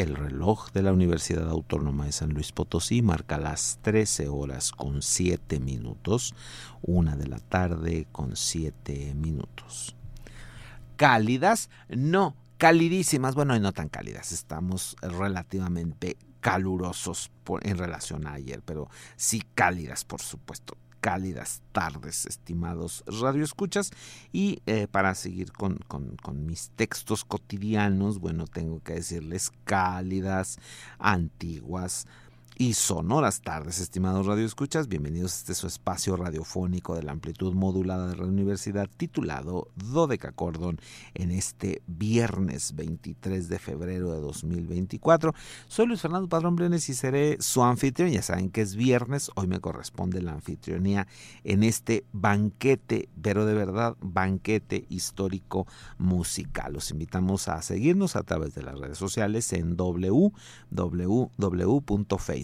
El reloj de la Universidad Autónoma de San Luis Potosí marca las 13 horas con 7 minutos, una de la tarde con 7 minutos. ¿Cálidas? No, calidísimas. Bueno, y no tan cálidas. Estamos relativamente calurosos en relación a ayer, pero sí cálidas, por supuesto cálidas tardes, estimados radioescuchas. Y eh, para seguir con, con, mis textos cotidianos, bueno, tengo que decirles cálidas, antiguas, y sonoras tardes, estimados radioescuchas. Bienvenidos a este su espacio radiofónico de la amplitud modulada de la universidad titulado Dodeca Cordón en este viernes 23 de febrero de 2024. Soy Luis Fernando Padrón Briones y seré su anfitrión. Ya saben que es viernes, hoy me corresponde la anfitrionía en este banquete, pero de verdad banquete histórico musical. Los invitamos a seguirnos a través de las redes sociales en www.facebook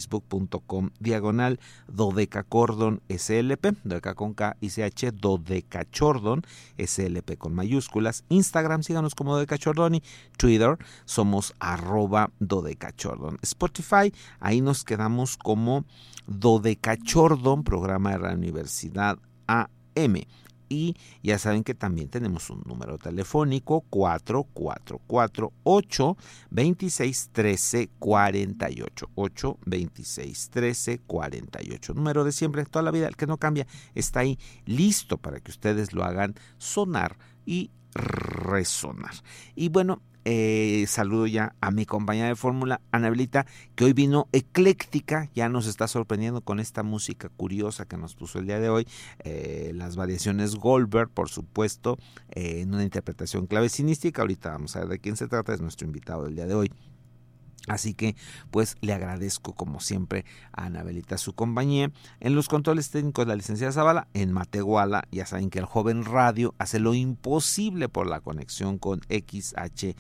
facebook.com diagonal dodecacordon slp, dodeca con K y CH, dodecachordon slp con mayúsculas, Instagram síganos como dodecachordoni, Twitter somos arroba dodecachordon, Spotify ahí nos quedamos como dodecachordon, programa de la Universidad AM y ya saben que también tenemos un número telefónico 444 8 26 13 48 8 26 13 48 número de siempre toda la vida el que no cambia está ahí listo para que ustedes lo hagan sonar y resonar. Y bueno, eh, saludo ya a mi compañera de fórmula, Anabelita, que hoy vino ecléctica, ya nos está sorprendiendo con esta música curiosa que nos puso el día de hoy, eh, las variaciones Goldberg, por supuesto, eh, en una interpretación clavecinística. Ahorita vamos a ver de quién se trata, es nuestro invitado del día de hoy. Así que pues le agradezco como siempre a Anabelita su compañía. En los controles técnicos la licenciada Zavala, en Matehuala, ya saben que el joven radio hace lo imposible por la conexión con XH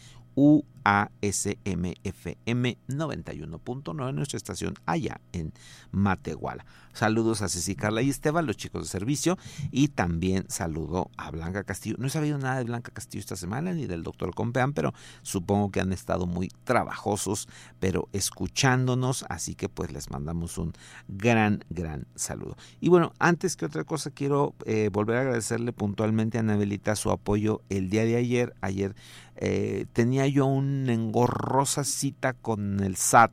UASMFM 91.9, nuestra estación allá en Matehuala. Saludos a Ceci Carla y Esteban, los chicos de servicio, y también saludo a Blanca Castillo. No he sabido nada de Blanca Castillo esta semana ni del doctor Compeán, pero supongo que han estado muy trabajosos, pero escuchándonos, así que pues les mandamos un gran, gran saludo. Y bueno, antes que otra cosa, quiero eh, volver a agradecerle puntualmente a Anabelita su apoyo el día de ayer. Ayer eh, tenía yo engorrosa cita con el SAT,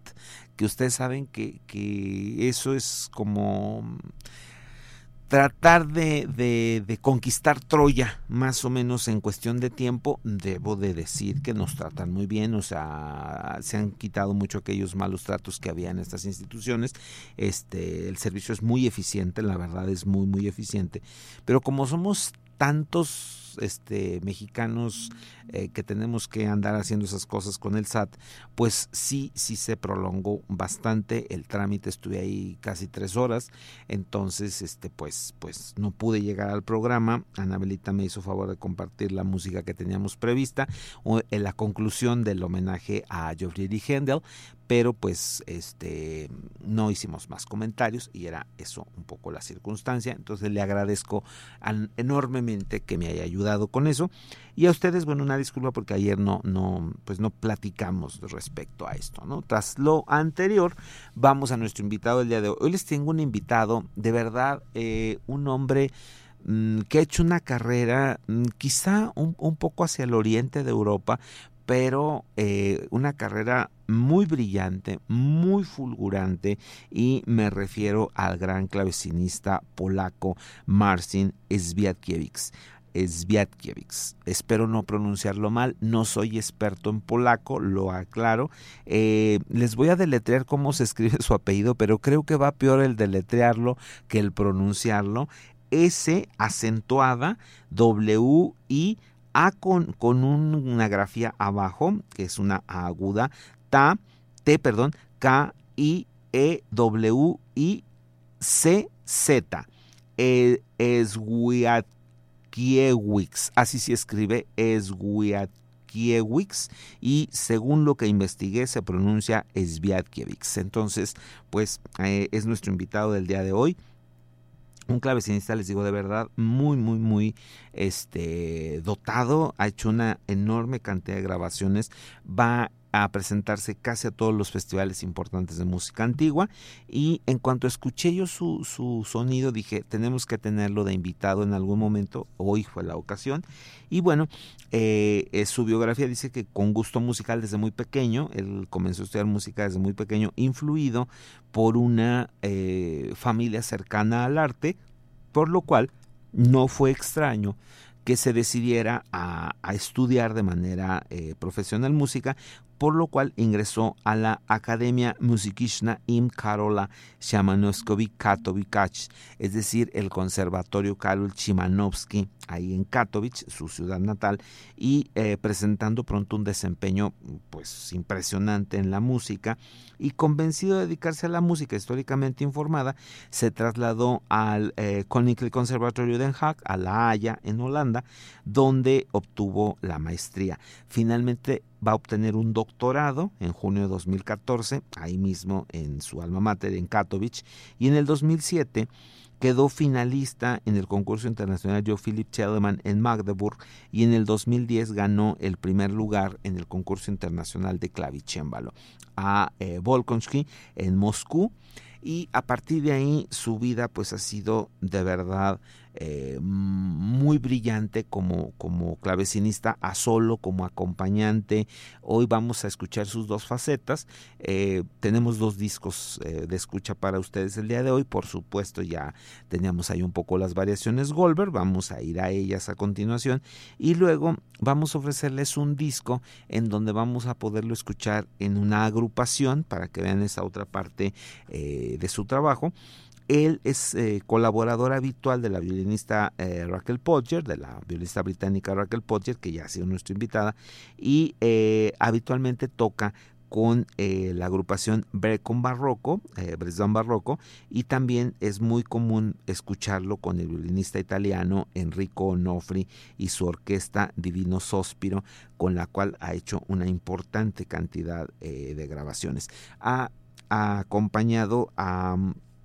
que ustedes saben que, que eso es como tratar de, de, conquistar Troya, más o menos en cuestión de tiempo, debo de decir que nos tratan muy bien, o sea, se han quitado mucho aquellos malos tratos que había en estas instituciones. Este, el servicio es muy eficiente, la verdad es muy, muy eficiente. Pero como somos tantos este, mexicanos eh, que tenemos que andar haciendo esas cosas con el SAT, pues sí, sí se prolongó bastante. El trámite estuve ahí casi tres horas, entonces, este, pues, pues no pude llegar al programa. Anabelita me hizo favor de compartir la música que teníamos prevista en la conclusión del homenaje a Geoffrey Händel, pero pues este no hicimos más comentarios y era eso un poco la circunstancia entonces le agradezco enormemente que me haya ayudado con eso y a ustedes bueno una disculpa porque ayer no no pues no platicamos respecto a esto no tras lo anterior vamos a nuestro invitado del día de hoy hoy les tengo un invitado de verdad eh, un hombre mm, que ha hecho una carrera mm, quizá un, un, poco hacia el oriente de Europa, pero eh, una carrera muy brillante, muy fulgurante y me refiero al gran clavecinista polaco Marcin Swiatkiewicz. Swiatkiewicz. Espero no pronunciarlo mal, no soy experto en polaco, lo aclaro. Eh, les voy a deletrear cómo se escribe su apellido, pero creo que va peor el deletrearlo que el pronunciarlo. S acentuada W I a con, una grafía abajo, que es una aguda, ta, T, perdón, K, I, E, W, I, C, Z. E, Así se escribe Esguiatkiewicz y según lo que investigué se pronuncia Sviatkiewicz. Entonces, pues eh, es nuestro invitado del día de hoy. Un clavecinista, les digo de verdad, muy, muy, muy este, dotado, ha hecho una enorme cantidad de grabaciones, va a presentarse casi a todos los festivales importantes de música antigua. Y en cuanto escuché yo su, su sonido dije tenemos que tenerlo de invitado en algún momento, hoy fue la ocasión. Y bueno, eh, eh, su biografía dice que con gusto musical desde muy pequeño, él comenzó a estudiar música desde muy pequeño, influido por una eh, familia cercana al arte, por lo cual no fue extraño que se decidiera a, estudiar de manera profesional música por lo cual ingresó a la Academia Musikishna im Karola Szymanowski Katowice, es decir, el Conservatorio Karol Chimanovsky, ahí en Katowice, su ciudad natal, y eh, presentando pronto un desempeño pues impresionante en la música y convencido de dedicarse a la música históricamente informada, se trasladó al eh, Koninklijke Conservatorio Den Haag, a La Haya, en Holanda, donde obtuvo la maestría. Finalmente va a obtener un doctorado en junio de 2014, ahí mismo en su alma mater, en Katowice, y en el 2007 quedó finalista en el concurso internacional Joe Philip Telemann en Magdeburg y en el 2010 ganó el primer lugar en el concurso internacional de clavicémbalo a eh, Volkonsky en Moscú. Y a partir de ahí su vida pues ha sido de verdad eh, muy brillante como, como clavecinista a solo, como acompañante. Hoy vamos a escuchar sus dos facetas. Eh, tenemos dos discos eh, de escucha para ustedes el día de hoy. Por supuesto, ya teníamos ahí un poco las variaciones Goldberg. Vamos a ir a ellas a continuación. Y luego vamos a ofrecerles un disco en donde vamos a poderlo escuchar en una agrupación para que vean esa otra parte de su trabajo él es eh, colaborador habitual de la violinista eh, Raquel Podger, de la violinista británica Raquel Podger, que ya ha sido nuestra invitada, y eh, habitualmente toca con la agrupación Brecon Barroco, eh, Barroco, y también es muy común escucharlo con el violinista italiano Enrico Onofri y su orquesta Divino Sospiro, con la cual ha hecho una importante cantidad de grabaciones. ha acompañado a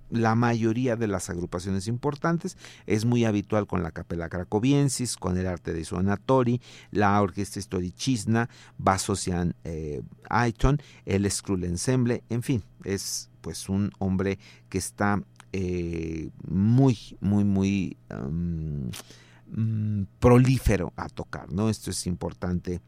la mayoría de las agrupaciones importantes. Es muy habitual con la Capella Cracoviensis, con el arte de Suonatori, la Orquesta Historicisna, Basocian eh, Aiton, el Skrull Ensemble, en fin, es pues un hombre que está eh, muy, muy, muy mm, prolífero a tocar, ¿no? Esto es importante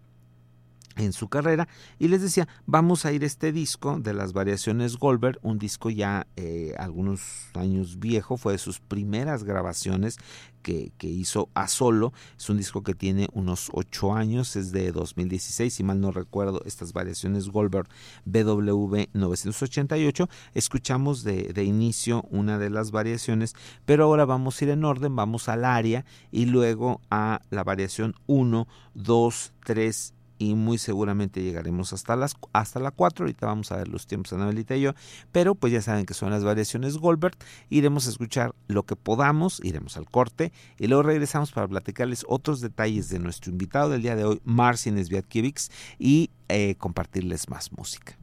en su carrera y les decía vamos a ir este disco de las variaciones Goldberg un disco ya eh, algunos años viejo fue de sus primeras grabaciones que, hizo a solo es un disco que tiene unos ocho años es de 2016 si mal no recuerdo estas variaciones Goldberg BW 988 escuchamos de, de inicio una de las variaciones pero ahora vamos a ir en orden vamos al área y luego a la variación 1 2 3 y muy seguramente llegaremos hasta las hasta la 4. Ahorita vamos a ver los tiempos Anabelita y yo, pero pues ya saben que son las variaciones Goldberg. Iremos a escuchar lo que podamos, iremos al corte y luego regresamos para platicarles otros detalles de nuestro invitado del día de hoy, Marcin Sviatkiewicz, y eh, compartirles más música.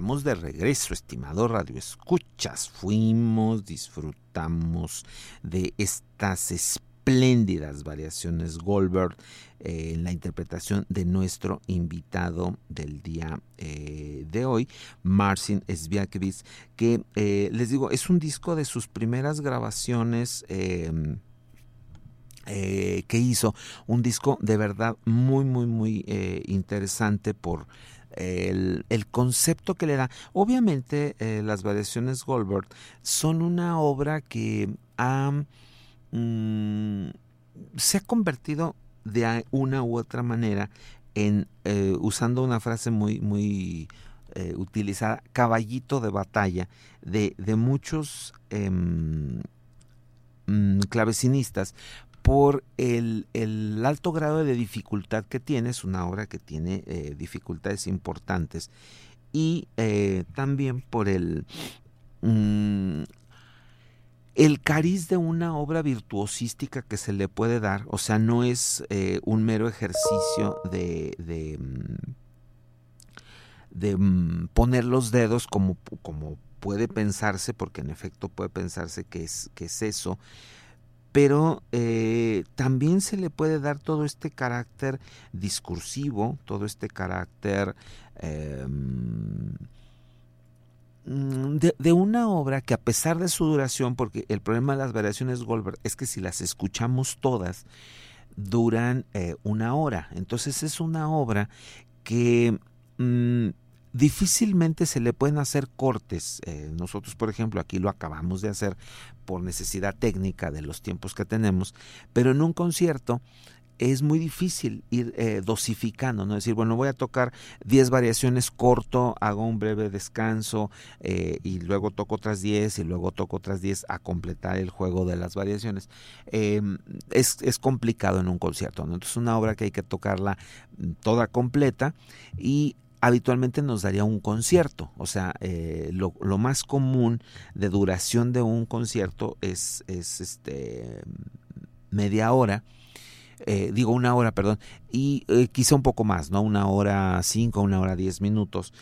Estamos de regreso, estimado Radio Escuchas. Fuimos, disfrutamos de estas espléndidas variaciones Goldberg eh, en la interpretación de nuestro invitado del día eh, de hoy, Marcin Sviakiewicz, que eh, les digo, es un disco de sus primeras grabaciones. Em, que hizo un disco de verdad muy muy muy interesante por el, concepto que le da. Obviamente las variaciones Goldberg son una obra que mm, se ha convertido de una u otra manera en eh, usando una frase muy muy eh, utilizada caballito de batalla de, de muchos em, mm, clavecinistas por el, el, alto grado de dificultad que tiene, es una obra que tiene eh, dificultades importantes y también por el mm, el cariz de una obra virtuosística que se le puede dar, o sea, no es eh, un mero ejercicio de, de, mm, mm, poner los dedos como, como, puede pensarse, porque en efecto puede pensarse que es, que es eso, pero eh, también se le puede dar todo este carácter discursivo, todo este carácter... Em, Mm, de, una obra que a pesar de su duración, porque el problema de las variaciones Goldberg es que si las escuchamos todas, duran eh, una hora. Entonces es una obra que mm, difícilmente se le pueden hacer cortes. Eh, nosotros, por ejemplo, aquí lo acabamos de hacer por necesidad técnica de los tiempos que tenemos, pero en un concierto es muy difícil ir eh, dosificando, ¿no? decir, bueno, voy a tocar 10 variaciones corto, hago un breve descanso eh, y luego toco otras 10 y luego toco otras 10 a completar el juego de las variaciones. Em, es, complicado en un concierto, ¿no? Entonces, una obra que hay que tocarla mm, toda completa y habitualmente nos daría un concierto. O sea, eh, lo, más común de duración de un concierto es, es este media hora eh, digo una hora, perdón, y eh, quizá un poco más, ¿no? Una hora cinco, una hora diez minutos.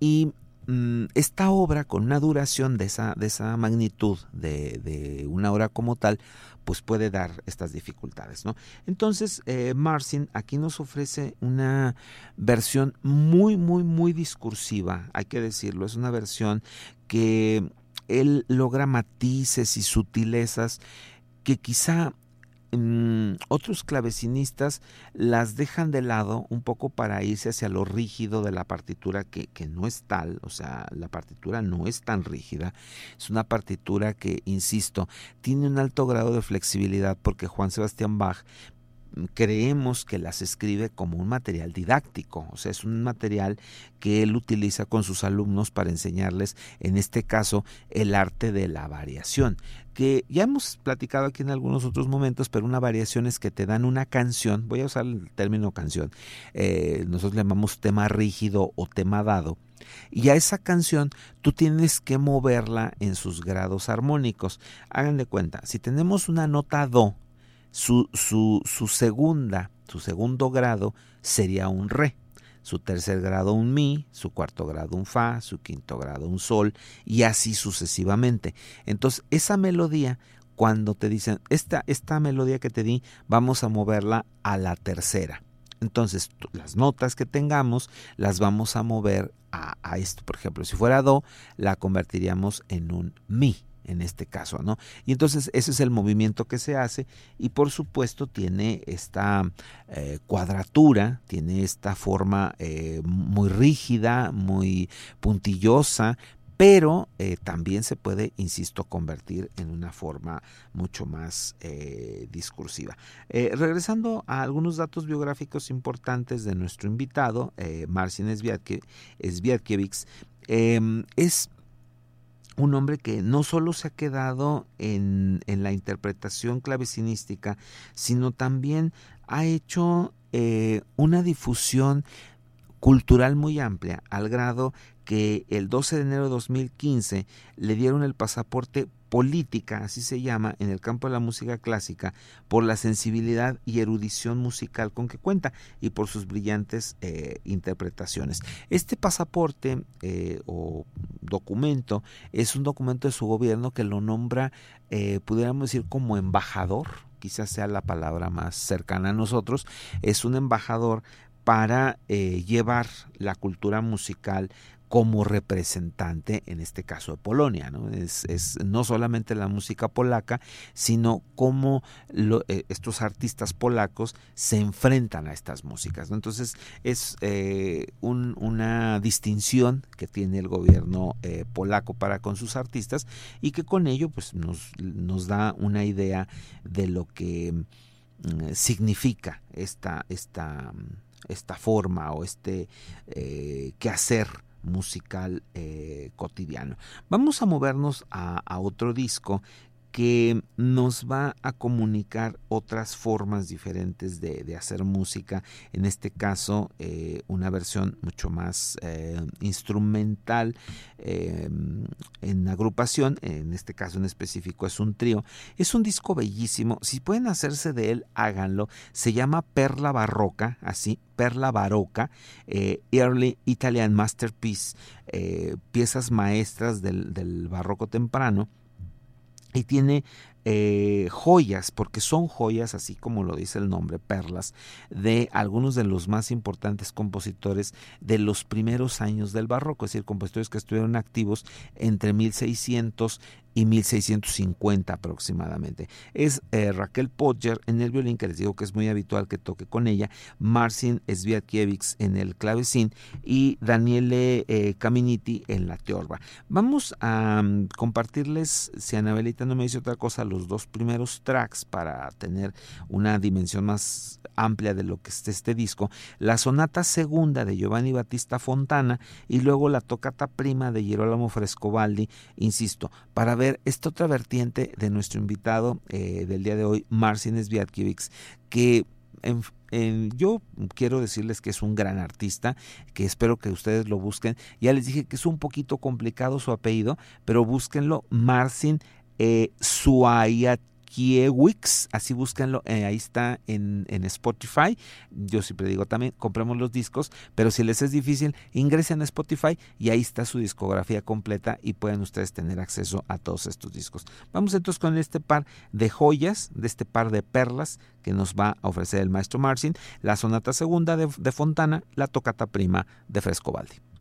Y mm, esta obra, con una duración de esa, de esa magnitud, de, de, una hora como tal, pues puede dar estas dificultades, ¿no? Entonces, eh, Marcin aquí nos ofrece una versión muy, muy, muy discursiva, hay que decirlo, es una versión que él logra matices y sutilezas que quizá Mm, otros clavecinistas las dejan de lado un poco para irse hacia lo rígido de la partitura que, que, no es tal, o sea, la partitura no es tan rígida, es una partitura que, insisto, tiene un alto grado de flexibilidad porque Juan Sebastián Bach creemos que las escribe como un material didáctico, o sea, es un material que él utiliza con sus alumnos para enseñarles, en este caso, el arte de la variación, que ya hemos platicado aquí en algunos otros momentos, pero una variación es que te dan una canción, voy a usar el término canción, eh, nosotros le llamamos tema rígido o tema dado, y a esa canción tú tienes que moverla en sus grados armónicos. Hagan de cuenta, si tenemos una nota do, su, su, su segunda, su segundo grado sería un re, su tercer grado un mi, su cuarto grado un fa, su quinto grado un sol y así sucesivamente. Entonces esa melodía, cuando te dicen, esta, esta melodía que te di, vamos a moverla a la tercera. Entonces las notas que tengamos las vamos a mover a, a esto. Por ejemplo, si fuera do, la convertiríamos en un mi en este caso, ¿no? Y entonces ese es el movimiento que se hace y por supuesto tiene esta eh, cuadratura, tiene esta forma eh, muy rígida, muy puntillosa, pero eh, también se puede, insisto, convertir en una forma mucho más discursiva. regresando a algunos datos biográficos importantes de nuestro invitado, Marcin Sviatkiewicz, em, es un hombre que no solo se ha quedado en, en la interpretación clavecinística, sino también ha hecho eh, una difusión cultural muy amplia, al grado que el 12 de enero de 2015 le dieron el pasaporte política, así se llama, en el campo de la música clásica, por la sensibilidad y erudición musical con que cuenta y por sus brillantes eh, interpretaciones. Este pasaporte eh, o documento es un documento de su gobierno que lo nombra, eh, pudiéramos decir, como embajador, quizás sea la palabra más cercana a nosotros, es un embajador para llevar la cultura musical como representante, en este caso de Polonia. ¿no? Es, no solamente la música polaca, sino cómo eh, estos artistas polacos se enfrentan a estas músicas. Entonces es eh, una distinción que tiene el gobierno eh, polaco para con sus artistas y que con ello pues, nos, nos da una idea de lo que mm, significa esta, esta, esta forma o este quehacer musical eh, cotidiano. Vamos a movernos a otro disco que nos va a comunicar otras formas diferentes de, hacer música, en este caso eh, una versión mucho más eh, instrumental em, en agrupación, en este caso en específico es un trío, es un disco bellísimo, si pueden hacerse de él, háganlo, se llama Perla Barroca, así, Perla Barroca, eh, Early Italian Masterpiece, piezas maestras del barroco temprano, y tiene eh, joyas, porque son joyas, así como lo dice el nombre, perlas, de algunos de los más importantes compositores de los primeros años del barroco, es decir, compositores que estuvieron activos entre 1600 y 1650 aproximadamente. Es eh, Raquel Podger en el violín, que les digo que es muy habitual que toque con ella, Marcin Sviatkiewicz en el clavecín y Daniele eh, Caminiti en la teorba. Vamos a mm, compartirles, si Anabelita no me dice otra cosa, los dos primeros tracks para tener una dimensión más amplia de lo que es este disco, la sonata segunda de Giovanni Battista Fontana y luego la tocata prima de Girolamo Frescobaldi, insisto, para ver esta otra vertiente de nuestro invitado eh, del día de hoy, Marcin Sviatkiewicz, que yo quiero decirles que es un gran artista, que espero que ustedes lo busquen. Ya les dije que es un poquito complicado su apellido, pero búsquenlo, Marcin eh, así búsquenlo, eh, ahí está en, Spotify. Yo siempre digo también, compremos los discos, pero si les es difícil, ingresen a Spotify y ahí está su discografía completa y pueden ustedes tener acceso a todos estos discos. Vamos entonces con este par de joyas, de este par de perlas que nos va a ofrecer el maestro Marcin, la sonata segunda de, de Fontana, la tocata prima de Frescobaldi.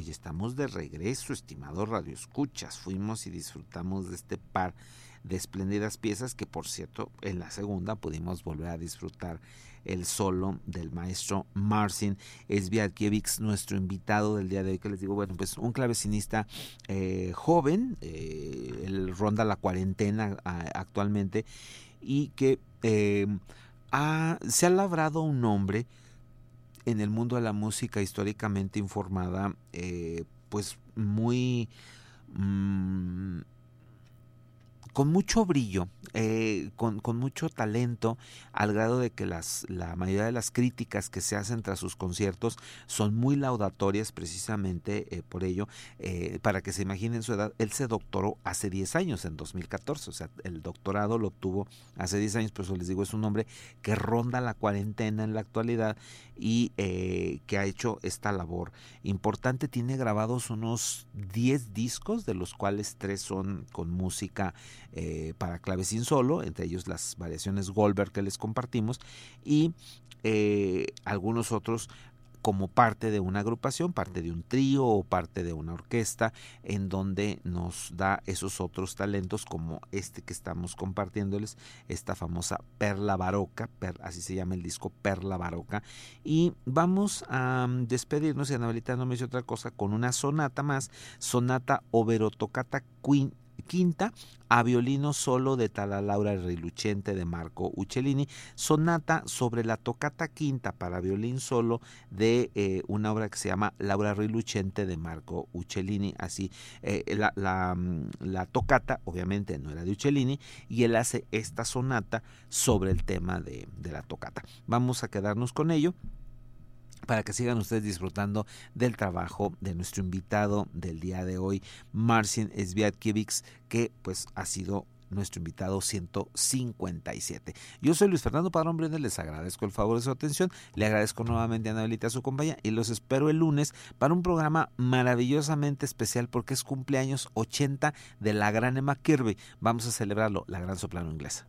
Pues estamos de regreso, estimados radioescuchas. Fuimos y disfrutamos de este par de espléndidas piezas que, por cierto, en la segunda pudimos volver a disfrutar el solo del maestro Marcin Sviatkiewicz, nuestro invitado del día de hoy, que les digo, bueno, pues un clavecinista eh, joven, eh, él ronda la cuarentena actualmente y que eh, se ha labrado un nombre en el mundo de la música históricamente informada, eh, pues muy... Mm, con mucho brillo, eh, con, mucho talento, al grado de que las, la mayoría de las críticas que se hacen tras sus conciertos son muy laudatorias precisamente eh, por ello. Eh, para que se imaginen su edad, él se doctoró hace 10 años, en 2014, o sea, el doctorado lo obtuvo hace 10 años, por eso les digo, es un hombre que ronda la cuarentena en la actualidad y que ha hecho esta labor importante. Tiene grabados unos 10 discos, de los cuales tres son con música eh, para clavecín solo, entre ellos las variaciones Goldberg que les compartimos y eh, algunos otros como parte de una agrupación, parte de un trío o parte de una orquesta, en donde nos da esos otros talentos como este que estamos compartiéndoles, esta famosa Perla Baroca, así se llama el disco Perla Baroca. Y vamos a mm, despedirnos, y Anabelita no me dice otra cosa, con una sonata más, sonata Oberotocata Queen quinta a violino solo de Tala Laura Riluchente de Marco Uccellini, sonata sobre la tocata quinta para violín solo de eh, una obra que se llama Laura Riluchente de Marco Uccellini. Así, eh, la, mm, la, tocata obviamente no era de Uccellini y él hace esta sonata sobre el tema de, de la tocata. Vamos a quedarnos con ello para que sigan ustedes disfrutando del trabajo de nuestro invitado del día de hoy, Marcin Sviatkiewicz, que pues ha sido nuestro invitado 157. Yo soy Luis Fernando Padrón Briones, les agradezco el favor de su atención, le agradezco nuevamente a Anabelita a su compañía y los espero el lunes para un programa maravillosamente especial porque es cumpleaños 80 de la gran Emma Kirby. Vamos a celebrarlo, la gran soprano inglesa.